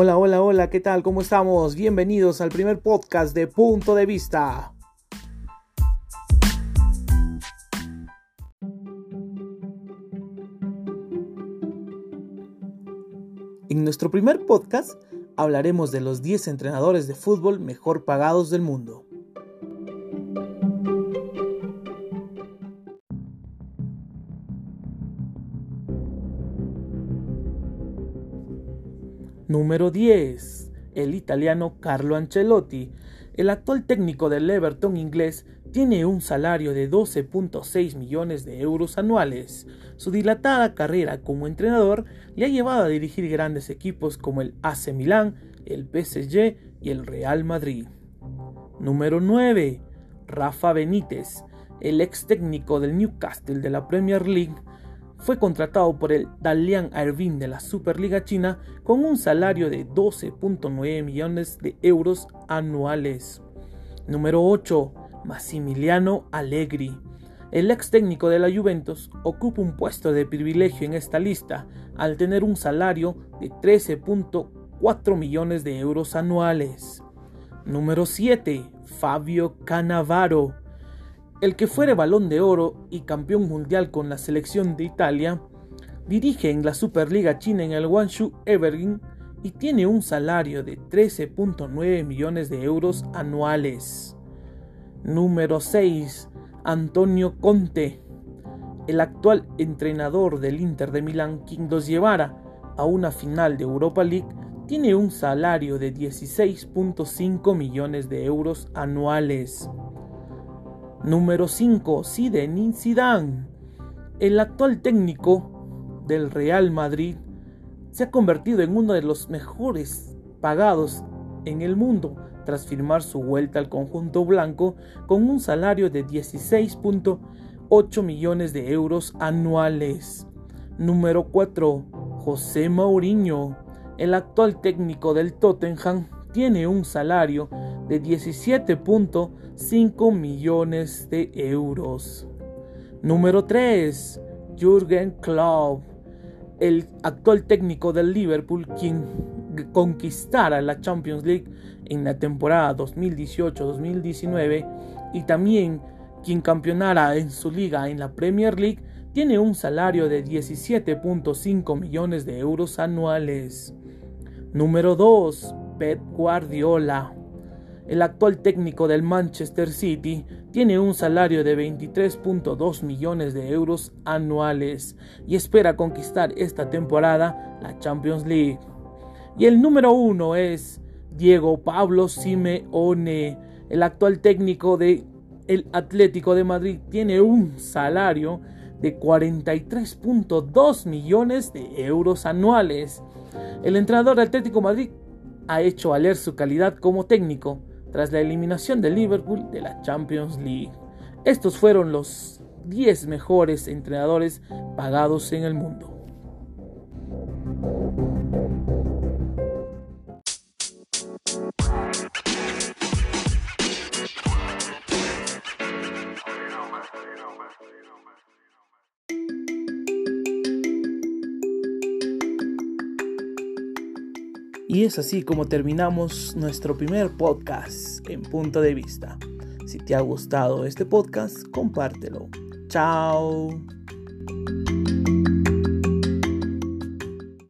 Hola, hola, hola, ¿qué tal? ¿Cómo estamos? Bienvenidos al primer podcast de Punto de Vista. En nuestro primer podcast hablaremos de los 10 entrenadores de fútbol mejor pagados del mundo. Número 10. El italiano Carlo Ancelotti. El actual técnico del Everton inglés tiene un salario de 12.6 millones de euros anuales. Su dilatada carrera como entrenador le ha llevado a dirigir grandes equipos como el AC Milán, el PSG y el Real Madrid. Número 9. Rafa Benítez. El ex técnico del Newcastle de la Premier League fue contratado por el Dalian Airvin de la Superliga China con un salario de 12.9 millones de euros anuales. Número 8. Massimiliano Allegri. El ex técnico de la Juventus ocupa un puesto de privilegio en esta lista al tener un salario de 13.4 millones de euros anuales. Número 7. Fabio Cannavaro el que fuere balón de oro y campeón mundial con la selección de Italia, dirige en la Superliga China en el Guangzhou Evergreen y tiene un salario de 13.9 millones de euros anuales. Número 6. Antonio Conte. El actual entrenador del Inter de Milán, quien los llevara a una final de Europa League, tiene un salario de 16.5 millones de euros anuales. Número 5. Zinedine Zidane. El actual técnico del Real Madrid se ha convertido en uno de los mejores pagados en el mundo tras firmar su vuelta al conjunto blanco con un salario de 16.8 millones de euros anuales. Número 4. José Mourinho. El actual técnico del Tottenham tiene un salario de 17.5 millones de euros. Número 3. Jürgen Klopp, el actual técnico del Liverpool, quien conquistara la Champions League en la temporada 2018-2019 y también quien campeonara en su liga en la Premier League, tiene un salario de 17.5 millones de euros anuales. Número 2. Pep Guardiola. El actual técnico del Manchester City tiene un salario de 23.2 millones de euros anuales y espera conquistar esta temporada la Champions League. Y el número uno es Diego Pablo Simeone, el actual técnico del el Atlético de Madrid tiene un salario de 43.2 millones de euros anuales. El entrenador del Atlético Madrid ha hecho valer su calidad como técnico tras la eliminación de Liverpool de la Champions League. Estos fueron los 10 mejores entrenadores pagados en el mundo. Y es así como terminamos nuestro primer podcast en punto de vista. Si te ha gustado este podcast, compártelo. Chao.